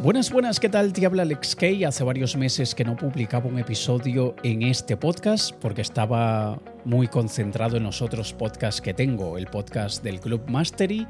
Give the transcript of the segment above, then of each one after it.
Buenas, buenas, ¿qué tal? Te habla Alex Kay. Hace varios meses que no publicaba un episodio en este podcast porque estaba muy concentrado en los otros podcasts que tengo, el podcast del Club Mastery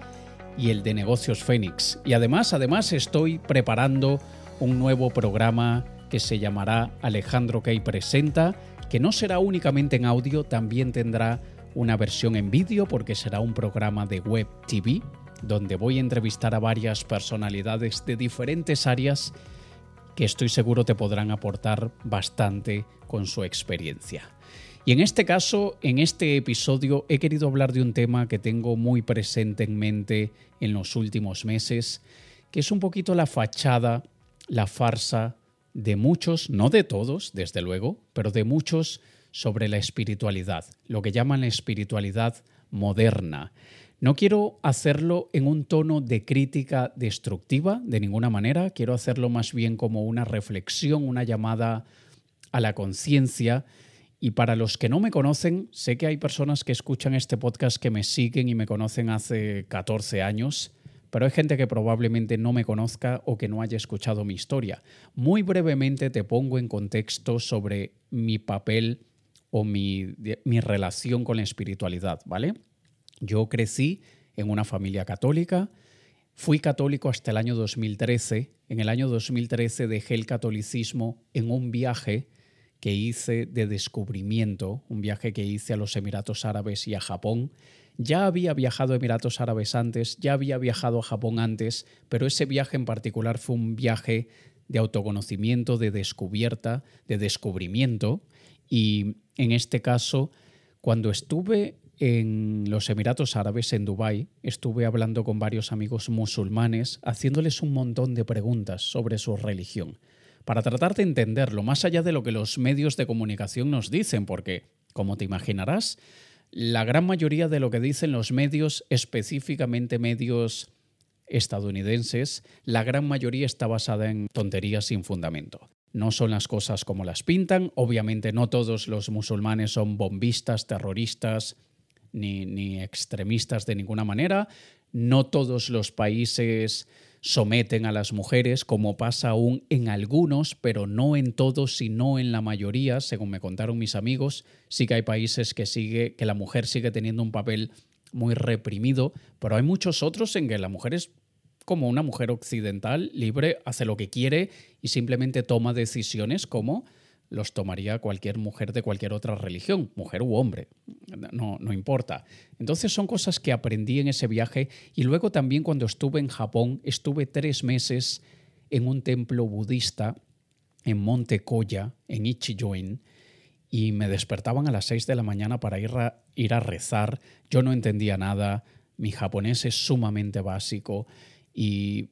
y el de Negocios Fénix. Y además, además estoy preparando un nuevo programa que se llamará Alejandro Kay Presenta, que no será únicamente en audio, también tendrá una versión en vídeo porque será un programa de web TV donde voy a entrevistar a varias personalidades de diferentes áreas que estoy seguro te podrán aportar bastante con su experiencia. Y en este caso, en este episodio, he querido hablar de un tema que tengo muy presente en mente en los últimos meses, que es un poquito la fachada, la farsa de muchos, no de todos, desde luego, pero de muchos sobre la espiritualidad, lo que llaman la espiritualidad moderna. No quiero hacerlo en un tono de crítica destructiva de ninguna manera, quiero hacerlo más bien como una reflexión, una llamada a la conciencia. Y para los que no me conocen, sé que hay personas que escuchan este podcast que me siguen y me conocen hace 14 años, pero hay gente que probablemente no me conozca o que no haya escuchado mi historia. Muy brevemente te pongo en contexto sobre mi papel o mi, mi relación con la espiritualidad, ¿vale? Yo crecí en una familia católica, fui católico hasta el año 2013. En el año 2013 dejé el catolicismo en un viaje que hice de descubrimiento, un viaje que hice a los Emiratos Árabes y a Japón. Ya había viajado a Emiratos Árabes antes, ya había viajado a Japón antes, pero ese viaje en particular fue un viaje de autoconocimiento, de descubierta, de descubrimiento. Y en este caso, cuando estuve en los Emiratos Árabes, en Dubái, estuve hablando con varios amigos musulmanes, haciéndoles un montón de preguntas sobre su religión, para tratar de entenderlo, más allá de lo que los medios de comunicación nos dicen, porque, como te imaginarás, la gran mayoría de lo que dicen los medios, específicamente medios estadounidenses, la gran mayoría está basada en tonterías sin fundamento. No son las cosas como las pintan, obviamente no todos los musulmanes son bombistas, terroristas, ni, extremistas de ninguna manera. No todos los países someten a las mujeres, como pasa aún en algunos, pero no en todos, sino en la mayoría, según me contaron mis amigos. Sí que hay países que sigue, que la mujer sigue teniendo un papel muy reprimido, pero hay muchos otros en que la mujer es como una mujer occidental, libre, hace lo que quiere y simplemente toma decisiones como los tomaría cualquier mujer de cualquier otra religión, mujer u hombre, no, no importa. Entonces son cosas que aprendí en ese viaje y luego también cuando estuve en Japón, estuve tres meses en un templo budista en Monte Koya, en Ichijoin, y me despertaban a las seis de la mañana para ir a, ir a rezar. Yo no entendía nada, mi japonés es sumamente básico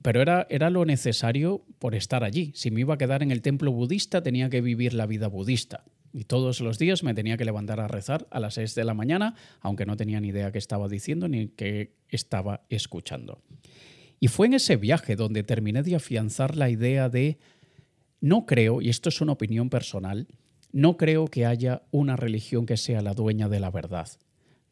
pero era, era lo necesario por estar allí. Si me iba a quedar en el templo budista, tenía que vivir la vida budista. Y todos los días me tenía que levantar a rezar a las 6 de la mañana, aunque no tenía ni idea qué estaba diciendo ni qué estaba escuchando. Y fue en ese viaje donde terminé de afianzar la idea de, no creo, y esto es una opinión personal, no creo que haya una religión que sea la dueña de la verdad.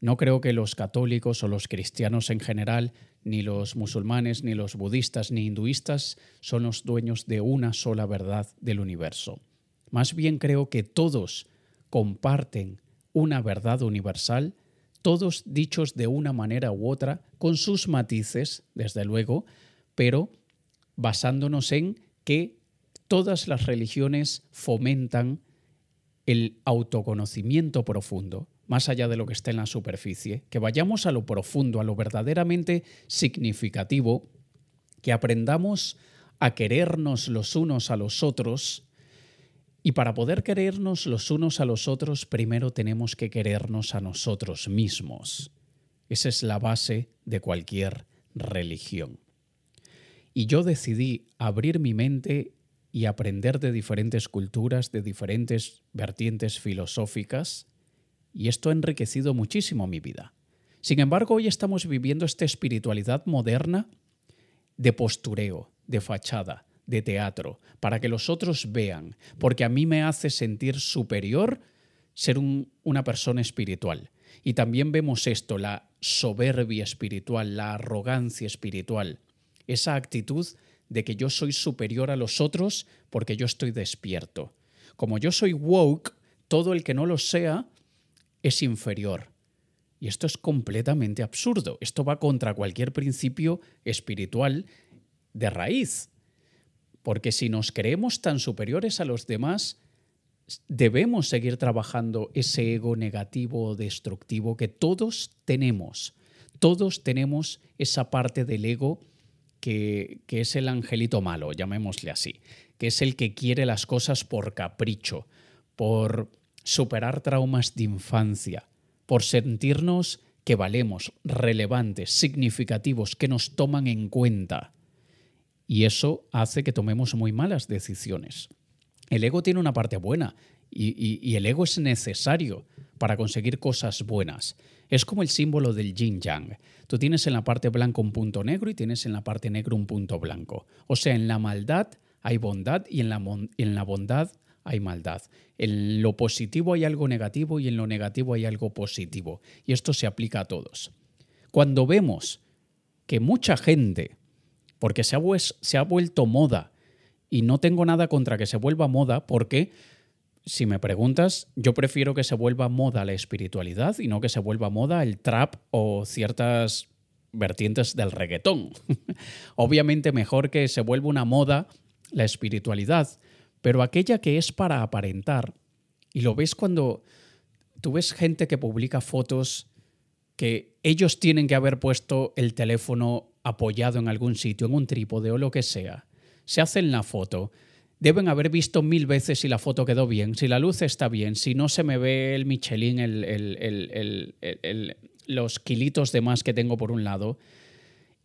No creo que los católicos o los cristianos en general, ni los musulmanes, ni los budistas, ni hinduistas son los dueños de una sola verdad del universo. Más bien creo que todos comparten una verdad universal, todos dichos de una manera u otra, con sus matices, desde luego, pero basándonos en que todas las religiones fomentan el autoconocimiento profundo, más allá de lo que está en la superficie, que vayamos a lo profundo, a lo verdaderamente significativo, que aprendamos a querernos los unos a los otros. Y para poder querernos los unos a los otros, primero tenemos que querernos a nosotros mismos. Esa es la base de cualquier religión. Y yo decidí abrir mi mente y aprender de diferentes culturas, de diferentes vertientes filosóficas, y esto ha enriquecido muchísimo mi vida. Sin embargo, hoy estamos viviendo esta espiritualidad moderna de postureo, de fachada, de teatro, para que los otros vean, porque a mí me hace sentir superior ser una persona espiritual. Y también vemos esto, la soberbia espiritual, la arrogancia espiritual. esa actitud de que yo soy superior a los otros porque yo estoy despierto. Como yo soy woke, todo el que no lo sea es inferior. Y esto es completamente absurdo. Esto va contra cualquier principio espiritual de raíz. Porque si nos creemos tan superiores a los demás, debemos seguir trabajando ese ego negativo o destructivo que todos tenemos. Todos tenemos esa parte del ego que, que, es el angelito malo, llamémosle así, que es el que quiere las cosas por capricho, por superar traumas de infancia, por sentirnos que valemos, relevantes, significativos, que nos toman en cuenta. Y eso hace que tomemos muy malas decisiones. El ego tiene una parte buena y, el ego es necesario para conseguir cosas buenas. Es como el símbolo del yin yang. Tú tienes en la parte blanca un punto negro y tienes en la parte negra un punto blanco. O sea, en la maldad hay bondad y en la, en la bondad hay maldad. En lo positivo hay algo negativo y en lo negativo hay algo positivo. Y esto se aplica a todos. Cuando vemos que mucha gente, porque se ha, vuelto moda, y no tengo nada contra que se vuelva moda, porque si me preguntas, yo prefiero que se vuelva moda la espiritualidad y no que se vuelva moda el trap o ciertas vertientes del reggaetón. Obviamente mejor que se vuelva una moda la espiritualidad, pero aquella que es para aparentar, y lo ves cuando tú ves gente que publica fotos que ellos tienen que haber puesto el teléfono apoyado en algún sitio, en un trípode o lo que sea. Se hacen la foto. Deben haber visto mil veces si la foto quedó bien, si la luz está bien, si no se me ve el Michelin, los kilitos de más que tengo por un lado.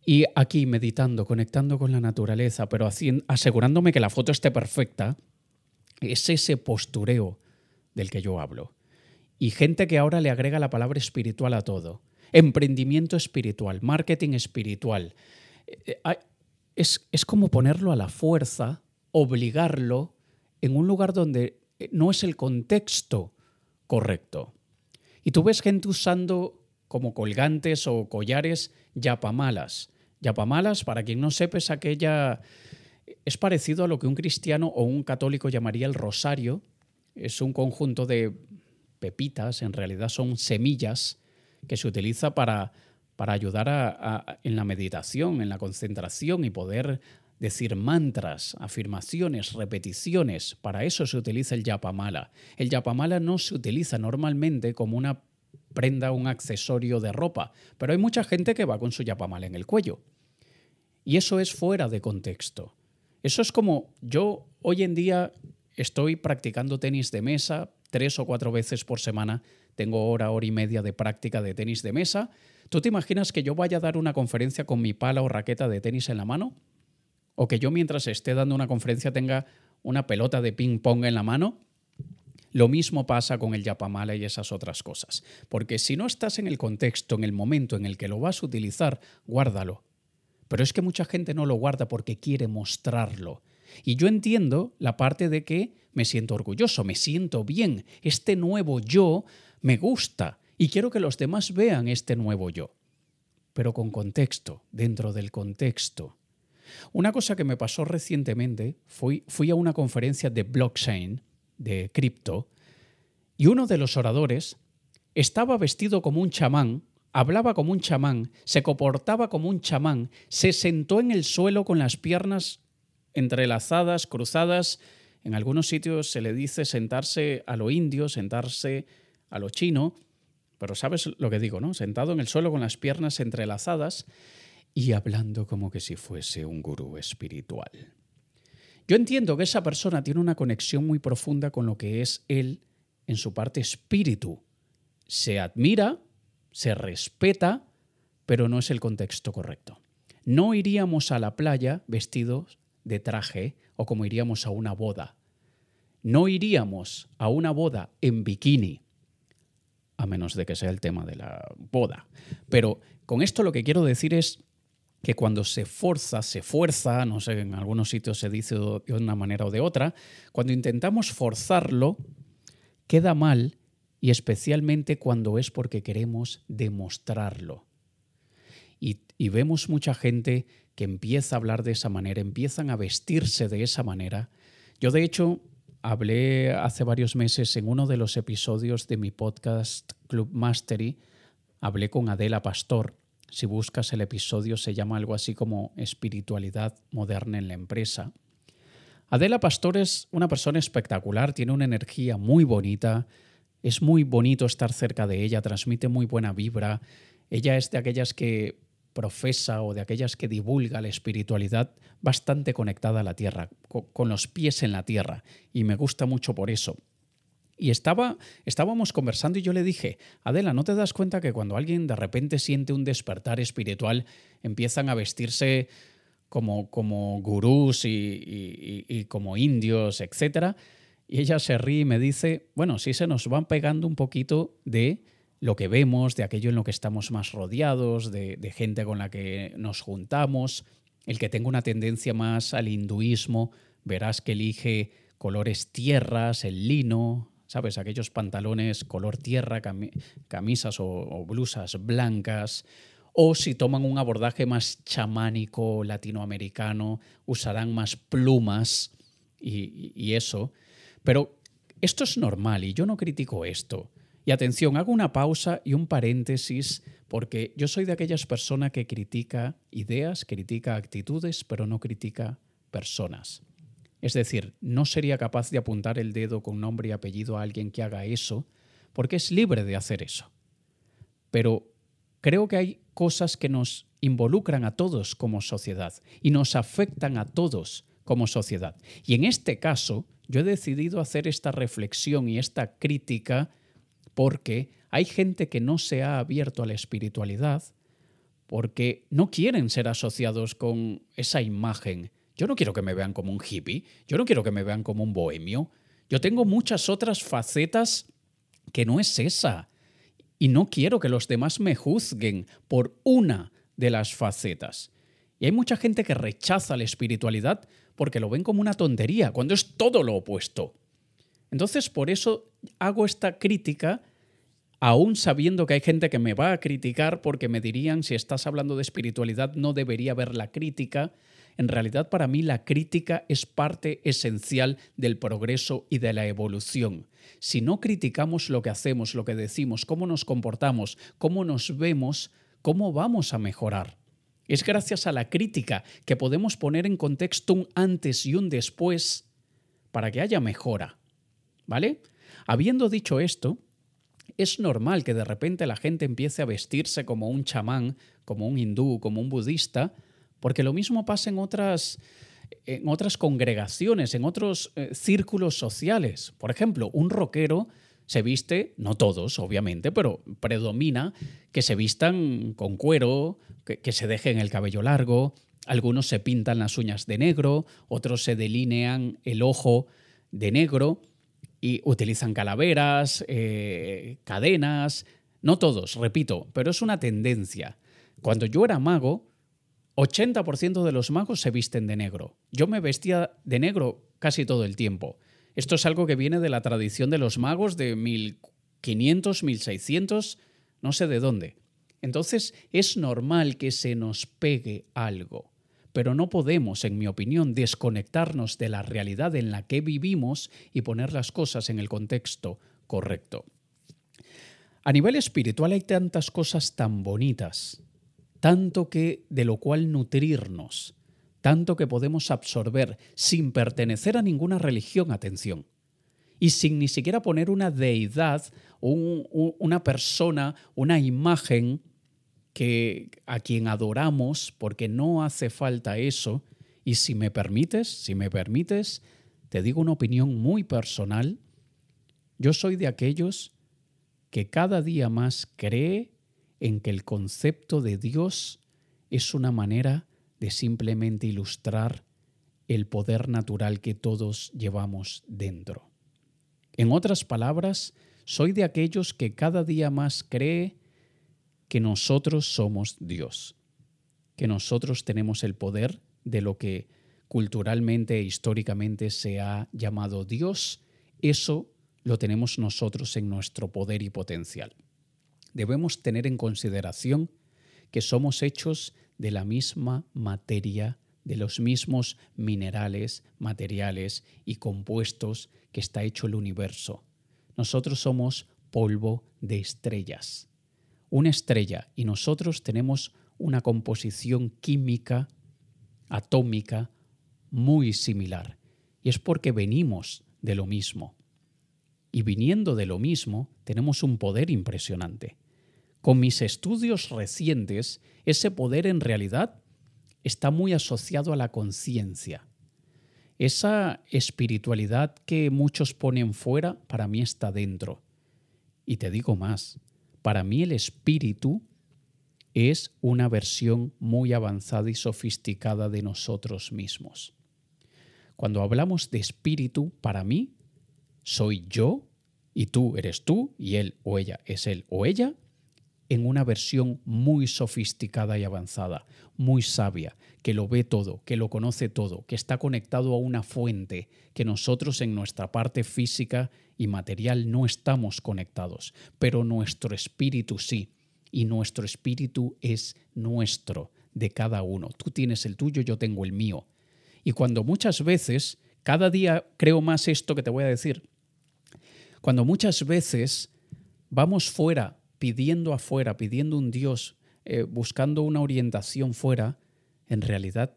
Y aquí meditando, conectando con la naturaleza, pero asegurándome que la foto esté perfecta, es ese postureo del que yo hablo. Y gente que ahora le agrega la palabra espiritual a todo. Emprendimiento espiritual, marketing espiritual. Eh, eh, es, es como ponerlo a la fuerza, obligarlo en un lugar donde eh, no es el contexto correcto. Y tú ves gente usando como colgantes o collares yapamalas. Yapamalas, para quien no sepa, es aquella es parecido a lo que un cristiano o un católico llamaría el rosario. Es un conjunto de pepitas, en realidad son semillas que se utiliza para, para ayudar en la meditación, en la concentración y poder decir mantras, afirmaciones, repeticiones. Para eso se utiliza el yapamala. El yapamala no se utiliza normalmente como una prenda, un accesorio de ropa, pero hay mucha gente que va con su yapamala en el cuello. Y eso es fuera de contexto. Eso es como yo hoy en día estoy practicando tenis de mesa tres o cuatro veces por semana. Tengo hora, hora y media de práctica de tenis de mesa. ¿Tú te imaginas que yo vaya a dar una conferencia con mi pala o raqueta de tenis en la mano? ¿O que yo mientras esté dando una conferencia tenga una pelota de ping pong en la mano? Lo mismo pasa con el yapamala y esas otras cosas. Porque si no estás en el contexto, en el momento en el que lo vas a utilizar, guárdalo. Pero es que mucha gente no lo guarda porque quiere mostrarlo. Y yo entiendo la parte de que me siento orgulloso, me siento bien, este nuevo yo me gusta y quiero que los demás vean este nuevo yo. Pero con contexto, dentro del contexto. Una cosa que me pasó recientemente, fui, fui a una conferencia de blockchain, de cripto, y uno de los oradores estaba vestido como un chamán hablaba como un chamán, se comportaba como un chamán, se sentó en el suelo con las piernas entrelazadas, cruzadas. En algunos sitios se le dice sentarse a lo indio, sentarse a lo chino, pero sabes lo que digo, ¿no? Sentado en el suelo con las piernas entrelazadas y hablando como que si fuese un gurú espiritual. Yo entiendo que esa persona tiene una conexión muy profunda con lo que es él en su parte espíritu. Se admira, se respeta, pero no es el contexto correcto. No iríamos a la playa vestidos de traje o como iríamos a una boda. No iríamos a una boda en bikini, a menos de que sea el tema de la boda. Pero con esto lo que quiero decir es que cuando se forza, se fuerza, no sé, en algunos sitios se dice de una manera o de otra, cuando intentamos forzarlo, queda mal y especialmente cuando es porque queremos demostrarlo. Y, vemos mucha gente que empieza a hablar de esa manera, empiezan a vestirse de esa manera. Yo de hecho hablé hace varios meses en uno de los episodios de mi podcast Club Mastery, hablé con Adela Pastor. Si buscas el episodio se llama algo así como espiritualidad moderna en la empresa. Adela Pastor es una persona espectacular, tiene una energía muy bonita, es muy bonito estar cerca de ella, transmite muy buena vibra. Ella es de aquellas que profesa o de aquellas que divulga la espiritualidad bastante conectada a la tierra, con los pies en la tierra, y me gusta mucho por eso. Y estaba, estábamos conversando y yo le dije, Adela, ¿no te das cuenta que cuando alguien de repente siente un despertar espiritual, empiezan a vestirse como, como gurús y, como indios, etcétera? Y ella se ríe y me dice, bueno, sí se nos van pegando un poquito de lo que vemos, de aquello en lo que estamos más rodeados, de, gente con la que nos juntamos. El que tenga una tendencia más al hinduismo, verás que elige colores tierras, el lino, ¿sabes? Aquellos pantalones color tierra, camisas o, blusas blancas. O si toman un abordaje más chamánico latinoamericano, usarán más plumas y, y eso. Pero esto es normal y yo no critico esto. Y atención, hago una pausa y un paréntesis porque yo soy de aquellas personas que critica ideas, critica actitudes, pero no critica personas. Es decir, no sería capaz de apuntar el dedo con nombre y apellido a alguien que haga eso, porque es libre de hacer eso. Pero creo que hay cosas que nos involucran a todos como sociedad y nos afectan a todos como sociedad. Y en este caso, yo he decidido hacer esta reflexión y esta crítica porque hay gente que no se ha abierto a la espiritualidad porque no quieren ser asociados con esa imagen. Yo no quiero que me vean como un hippie, yo no quiero que me vean como un bohemio. Yo tengo muchas otras facetas que no es esa. Y no quiero que los demás me juzguen por una de las facetas. Y hay mucha gente que rechaza la espiritualidad porque lo ven como una tontería, cuando es todo lo opuesto. Entonces, por eso hago esta crítica, aún sabiendo que hay gente que me va a criticar porque me dirían, si estás hablando de espiritualidad, no debería haber la crítica. En realidad, para mí, la crítica es parte esencial del progreso y de la evolución. Si no criticamos lo que hacemos, lo que decimos, cómo nos comportamos, cómo nos vemos, ¿cómo vamos a mejorar? Es gracias a la crítica que podemos poner en contexto un antes y un después para que haya mejora. ¿Vale? Habiendo dicho esto, es normal que de repente la gente empiece a vestirse como un chamán, como un hindú, como un budista, porque lo mismo pasa en otras, en otras congregaciones, en otros eh, círculos sociales. Por ejemplo, un rockero se viste, no todos, obviamente, pero predomina que se vistan con cuero, que, que se dejen el cabello largo, algunos se pintan las uñas de negro, otros se delinean el ojo de negro y utilizan calaveras, eh, cadenas, no todos, repito, pero es una tendencia. Cuando yo era mago, 80% de los magos se visten de negro. Yo me vestía de negro casi todo el tiempo. Esto es algo que viene de la tradición de los magos de 1500, 1600, no sé de dónde. Entonces es normal que se nos pegue algo pero no podemos, en mi opinión, desconectarnos de la realidad en la que vivimos y poner las cosas en el contexto correcto. A nivel espiritual hay tantas cosas tan bonitas, tanto que de lo cual nutrirnos, tanto que podemos absorber sin pertenecer a ninguna religión, atención, y sin ni siquiera poner una deidad, una persona, una imagen que a quien adoramos, porque no hace falta eso. Y si me permites, si me permites, te digo una opinión muy personal. Yo soy de aquellos que cada día más cree en que el concepto de Dios es una manera de simplemente ilustrar el poder natural que todos llevamos dentro. En otras palabras, soy de aquellos que cada día más cree que nosotros somos Dios, que nosotros tenemos el poder de lo que culturalmente e históricamente se ha llamado Dios, eso lo tenemos nosotros en nuestro poder y potencial. Debemos tener en consideración que somos hechos de la misma materia, de los mismos minerales, materiales y compuestos que está hecho el universo. Nosotros somos polvo de estrellas. Una estrella y nosotros tenemos una composición química, atómica, muy similar. Y es porque venimos de lo mismo. Y viniendo de lo mismo, tenemos un poder impresionante. Con mis estudios recientes, ese poder en realidad está muy asociado a la conciencia. Esa espiritualidad que muchos ponen fuera, para mí está dentro. Y te digo más, para mí el espíritu es una versión muy avanzada y sofisticada de nosotros mismos. Cuando hablamos de espíritu, para mí, soy yo y tú eres tú y él o ella es él o ella en una versión muy sofisticada y avanzada, muy sabia, que lo ve todo, que lo conoce todo, que está conectado a una fuente que nosotros en nuestra parte física y material no estamos conectados, pero nuestro espíritu sí, y nuestro espíritu es nuestro, de cada uno. Tú tienes el tuyo, yo tengo el mío. Y cuando muchas veces, cada día creo más esto que te voy a decir, cuando muchas veces vamos fuera pidiendo afuera, pidiendo un Dios, eh, buscando una orientación fuera, en realidad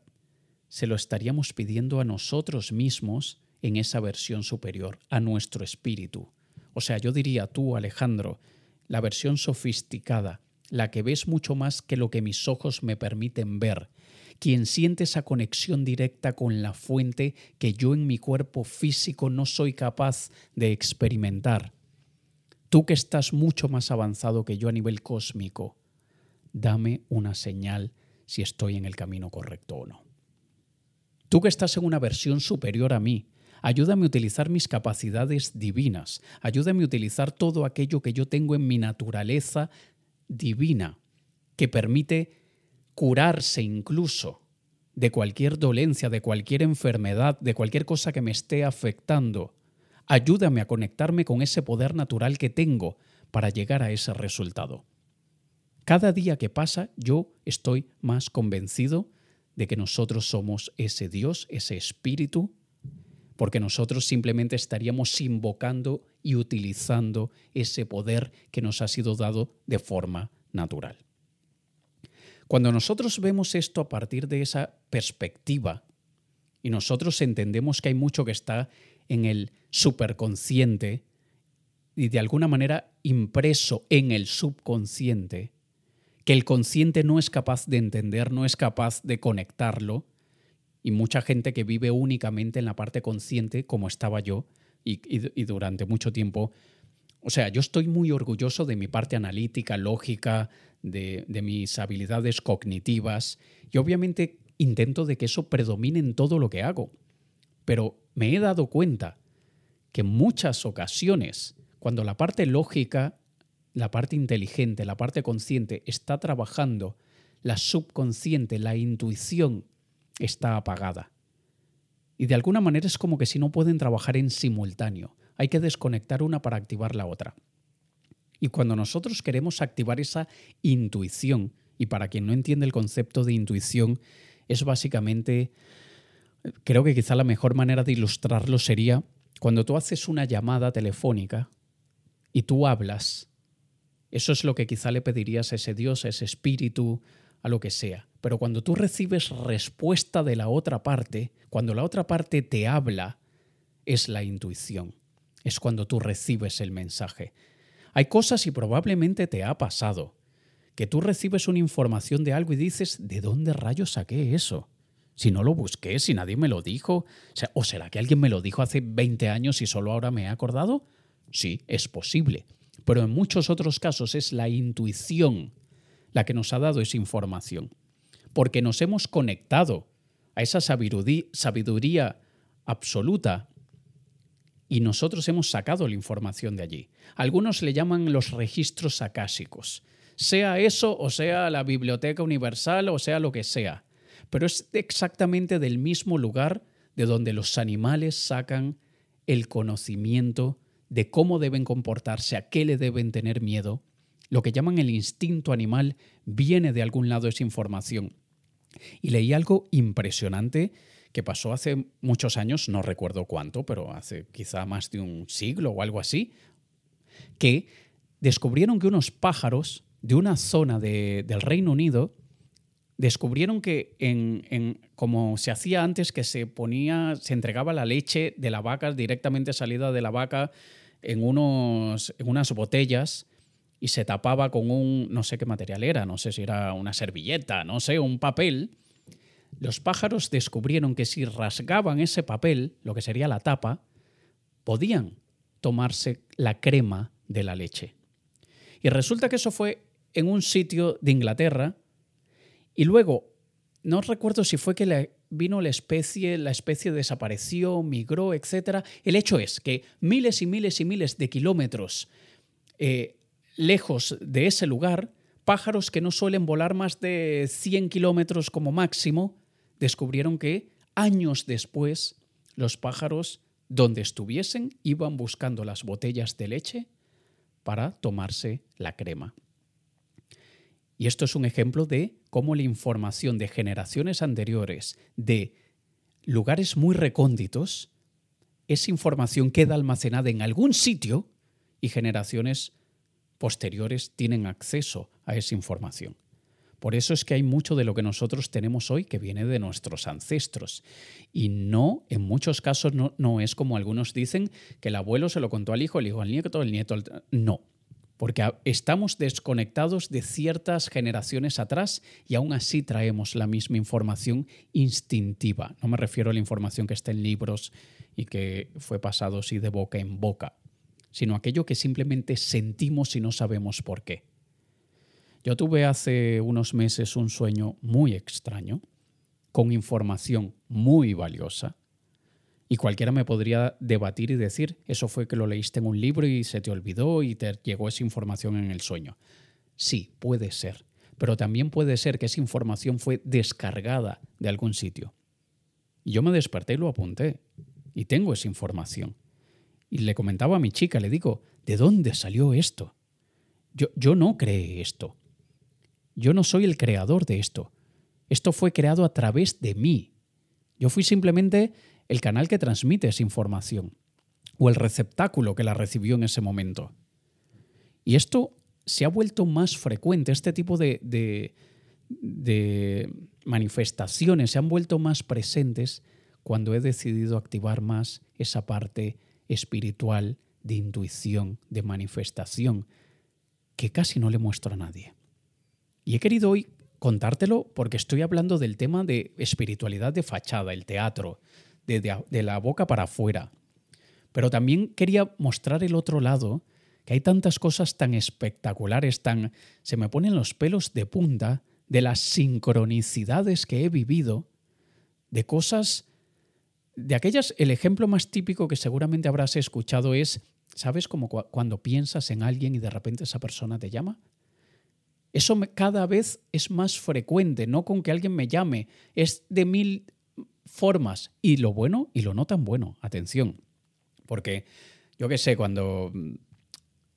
se lo estaríamos pidiendo a nosotros mismos en esa versión superior, a nuestro espíritu. O sea, yo diría tú, Alejandro, la versión sofisticada, la que ves mucho más que lo que mis ojos me permiten ver, quien siente esa conexión directa con la fuente que yo en mi cuerpo físico no soy capaz de experimentar. Tú que estás mucho más avanzado que yo a nivel cósmico, dame una señal si estoy en el camino correcto o no. Tú que estás en una versión superior a mí, ayúdame a utilizar mis capacidades divinas, ayúdame a utilizar todo aquello que yo tengo en mi naturaleza divina, que permite curarse incluso de cualquier dolencia, de cualquier enfermedad, de cualquier cosa que me esté afectando Ayúdame a conectarme con ese poder natural que tengo para llegar a ese resultado. Cada día que pasa yo estoy más convencido de que nosotros somos ese Dios, ese espíritu, porque nosotros simplemente estaríamos invocando y utilizando ese poder que nos ha sido dado de forma natural. Cuando nosotros vemos esto a partir de esa perspectiva y nosotros entendemos que hay mucho que está en el superconsciente y de alguna manera impreso en el subconsciente, que el consciente no es capaz de entender, no es capaz de conectarlo, y mucha gente que vive únicamente en la parte consciente, como estaba yo, y, durante mucho tiempo, o sea, yo estoy muy orgulloso de mi parte analítica, lógica, de, de mis habilidades cognitivas, y obviamente intento de que eso predomine en todo lo que hago. Pero me he dado cuenta que en muchas ocasiones, cuando la parte lógica, la parte inteligente, la parte consciente está trabajando, la subconsciente, la intuición está apagada. Y de alguna manera es como que si no pueden trabajar en simultáneo. Hay que desconectar una para activar la otra. Y cuando nosotros queremos activar esa intuición, y para quien no entiende el concepto de intuición, es básicamente creo que quizá la mejor manera de ilustrarlo sería cuando tú haces una llamada telefónica y tú hablas. Eso es lo que quizá le pedirías a ese Dios, a ese espíritu, a lo que sea. Pero cuando tú recibes respuesta de la otra parte, cuando la otra parte te habla, es la intuición. Es cuando tú recibes el mensaje. Hay cosas y probablemente te ha pasado, que tú recibes una información de algo y dices, ¿de dónde rayos saqué eso? Si no lo busqué, si nadie me lo dijo. O, será que alguien me lo dijo hace 20 años y solo ahora me he acordado? Sí, es posible. Pero en muchos otros casos es la intuición la que nos ha dado esa información. Porque nos hemos conectado a esa sabiduría absoluta y nosotros hemos sacado la información de allí. Algunos le llaman los registros acásicos. Sea eso o sea la biblioteca universal o sea lo que sea pero es exactamente del mismo lugar de donde los animales sacan el conocimiento de cómo deben comportarse, a qué le deben tener miedo. lo que llaman el instinto animal, viene de algún lado esa información. Y leí algo impresionante que pasó hace muchos años, no recuerdo cuánto, pero hace quizá más de un siglo o algo así, que descubrieron que unos pájaros de una zona del Reino Unido descubrieron que en, como se hacía antes, que se ponía, se entregaba la leche de la vaca directamente salida de la vaca en, unos, en unas botellas y se tapaba con un, no sé qué material era, no sé si era una servilleta, no sé, un papel. Los pájaros descubrieron que si rasgaban ese papel, lo que sería la tapa, podían tomarse la crema de la leche. Y resulta que eso fue en un sitio de Inglaterra y luego, no recuerdo si fue que vino la especie, la especie desapareció, migró, etc. El hecho es que miles y miles y miles de kilómetros eh, lejos de ese lugar, pájaros que no suelen volar más de 100 kilómetros como máximo, descubrieron que años después los pájaros, donde estuviesen, iban buscando las botellas de leche para tomarse la crema. Y esto es un ejemplo de cómo la información de generaciones anteriores, de lugares muy recónditos, esa información queda almacenada en algún sitio y generaciones posteriores tienen acceso a esa información. Por eso es que hay mucho de lo que nosotros tenemos hoy que viene de nuestros ancestros. Y no, en muchos casos no, no es como algunos dicen, que el abuelo se lo contó al hijo, el hijo al nieto, el nieto al... No, porque estamos desconectados de ciertas generaciones atrás y aún así traemos la misma información instintiva. No me refiero a la información que está en libros y que fue pasado así de boca en boca, sino aquello que simplemente sentimos y no sabemos por qué. Yo tuve hace unos meses un sueño muy extraño, con información muy valiosa, y cualquiera me podría debatir y decir, eso fue que lo leíste en un libro y se te olvidó y te llegó esa información en el sueño. Sí, puede ser, pero también puede ser que esa información fue descargada de algún sitio. Y yo me desperté y lo apunté, y tengo esa información. Y le comentaba a mi chica, le digo, ¿de dónde salió esto? Yo, yo no creé esto. Yo no soy el creador de esto. Esto fue creado a través de mí. Yo fui simplemente el canal que transmite esa información o el receptáculo que la recibió en ese momento. Y esto se ha vuelto más frecuente, este tipo de, de, manifestaciones se han vuelto más presentes cuando he decidido activar más esa parte espiritual de intuición, de manifestación, que casi no le muestro a nadie. Y he querido hoy contártelo porque estoy hablando del tema de espiritualidad de fachada, el teatro, de, la boca para afuera. Pero también quería mostrar el otro lado, que hay tantas cosas tan espectaculares, tan... se me ponen los pelos de punta de las sincronicidades que he vivido, de cosas, de aquellas, el ejemplo más típico que seguramente habrás escuchado es, ¿sabes como cuando piensas en alguien y de repente esa persona te llama? Eso cada vez es más frecuente, no con que alguien me llame, es de mil formas y lo bueno y lo no tan bueno. Atención, porque yo qué sé, cuando mm,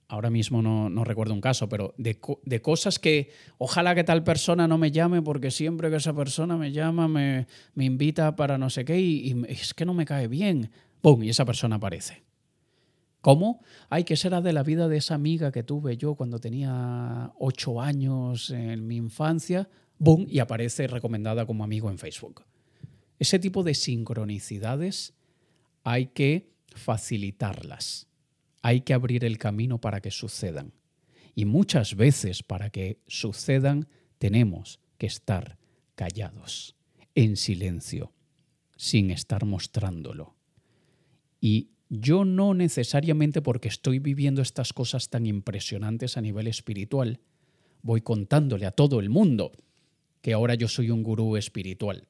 ahora mismo no, recuerdo un caso, pero de, cosas que ojalá que tal persona no me llame porque siempre que esa persona me llama me, invita para no sé qué y, es que no me cae bien. ¡Pum! Y esa persona aparece. ¿Cómo? Hay que será de la vida de esa amiga que tuve yo cuando tenía ocho años en mi infancia. ¡Bum! Y aparece recomendada como amigo en Facebook. Ese tipo de sincronicidades hay que facilitarlas, hay que abrir el camino para que sucedan. Y muchas veces para que sucedan tenemos que estar callados, en silencio, sin estar mostrándolo. Y yo no necesariamente porque estoy viviendo estas cosas tan impresionantes a nivel espiritual, voy contándole a todo el mundo que ahora yo soy un gurú espiritual.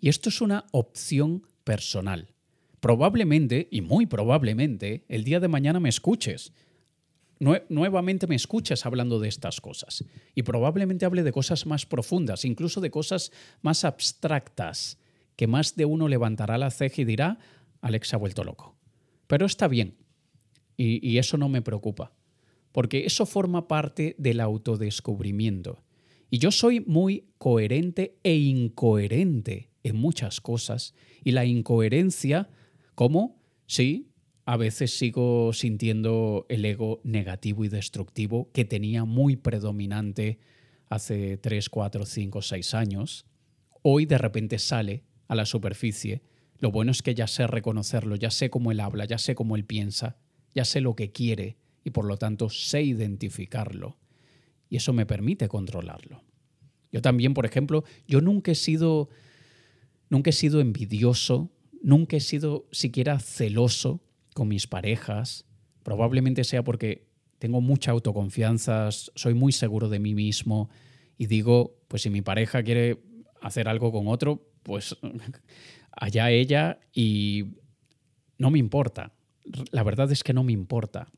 Y esto es una opción personal. Probablemente, y muy probablemente, el día de mañana me escuches. nuevamente me escuches hablando de estas cosas. Y probablemente hable de cosas más profundas, incluso de cosas más abstractas, que más de uno levantará la ceja y dirá, Alex ha vuelto loco. Pero está bien. y eso no me preocupa porque eso forma parte del autodescubrimiento. Y yo soy muy coherente e incoherente muchas cosas. Y la incoherencia, ¿cómo? Sí, a veces sigo sintiendo el ego negativo y destructivo que tenía muy predominante hace 3, 4, 5, 6 años. Hoy de repente sale a la superficie. Lo bueno es que ya sé reconocerlo, ya sé cómo él habla, ya sé cómo él piensa, ya sé lo que quiere y por lo tanto sé identificarlo. Y eso me permite controlarlo. Yo también, por ejemplo, yo nunca he sido nunca he sido envidioso, nunca he sido siquiera celoso con mis parejas. Probablemente sea porque tengo mucha autoconfianza, soy muy seguro de mí mismo y digo, pues si mi pareja quiere hacer algo con otro, pues allá ella y no me importa. La verdad es que no me importa.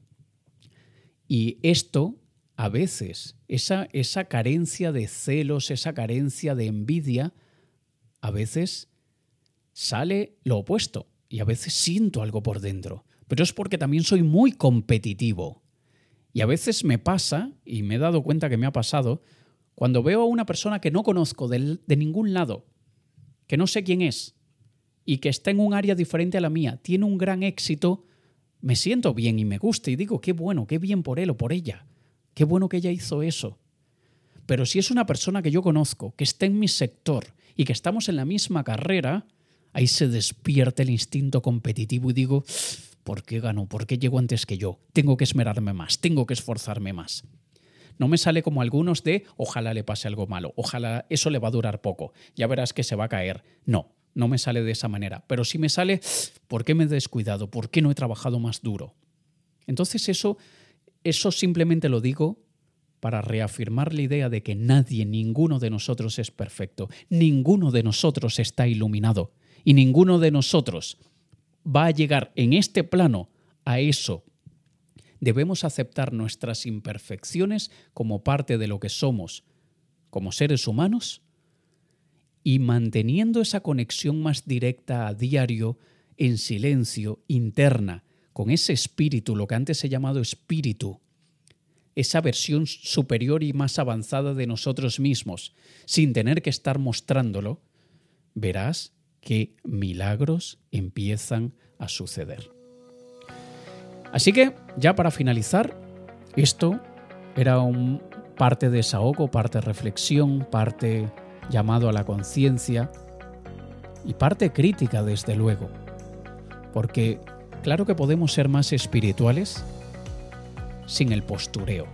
Y esto, a veces, esa, esa carencia de celos, esa carencia de envidia, a veces sale lo opuesto y a veces siento algo por dentro. Pero es porque también soy muy competitivo. Y a veces me pasa, y me he dado cuenta que me ha pasado, cuando veo a una persona que no conozco de, ningún lado, que no sé quién es, y que está en un área diferente a la mía, tiene un gran éxito, me siento bien y me gusta y digo, qué bueno, qué bien por él o por ella, qué bueno que ella hizo eso. Pero si es una persona que yo conozco, que está en mi sector y que estamos en la misma carrera, ahí se despierta el instinto competitivo y digo, ¿por qué gano? ¿Por qué llego antes que yo? Tengo que esmerarme más, tengo que esforzarme más. No me sale como algunos de ojalá le pase algo malo, ojalá eso le va a durar poco, ya verás que se va a caer. No, no me sale de esa manera, pero sí me sale ¿por qué me he descuidado? ¿Por qué no he trabajado más duro? Entonces eso, eso simplemente lo digo para reafirmar la idea de que nadie, ninguno de nosotros es perfecto, ninguno de nosotros está iluminado y ninguno de nosotros va a llegar en este plano a eso. Debemos aceptar nuestras imperfecciones como parte de lo que somos como seres humanos y manteniendo esa conexión más directa a diario, en silencio, interna, con ese espíritu, lo que antes se llamado espíritu, esa versión superior y más avanzada de nosotros mismos, sin tener que estar mostrándolo, verás que milagros empiezan a suceder. Así que, ya para finalizar, esto era un parte de desahogo, parte reflexión, parte llamado a la conciencia y parte crítica, desde luego. Porque claro que podemos ser más espirituales sin el postureo.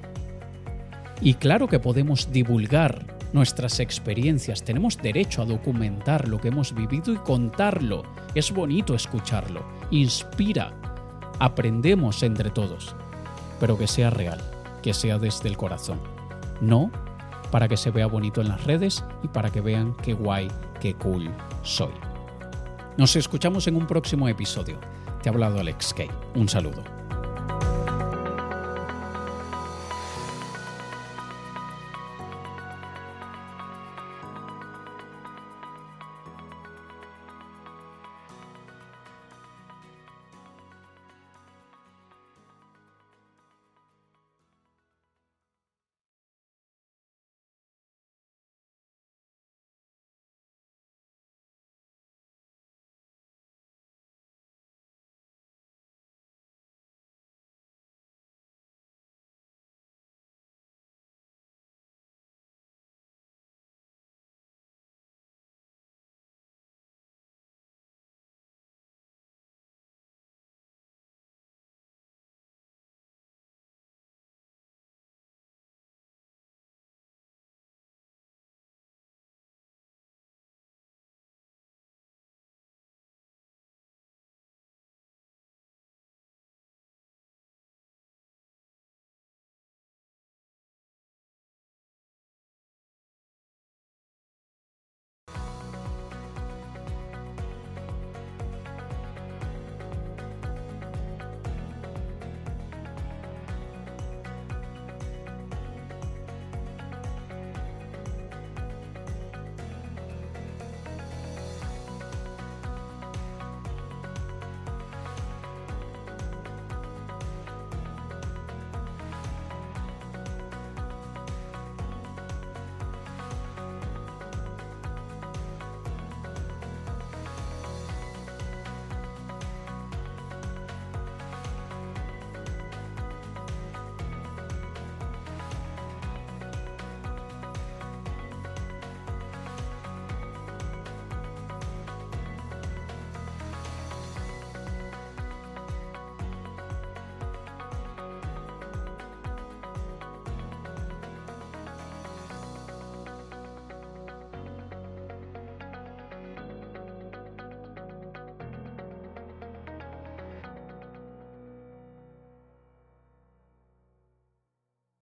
Y claro que podemos divulgar nuestras experiencias, tenemos derecho a documentar lo que hemos vivido y contarlo. Es bonito escucharlo, inspira, aprendemos entre todos, pero que sea real, que sea desde el corazón, no para que se vea bonito en las redes y para que vean qué guay, qué cool soy. Nos escuchamos en un próximo episodio. Te ha hablado Alex Kay. Un saludo.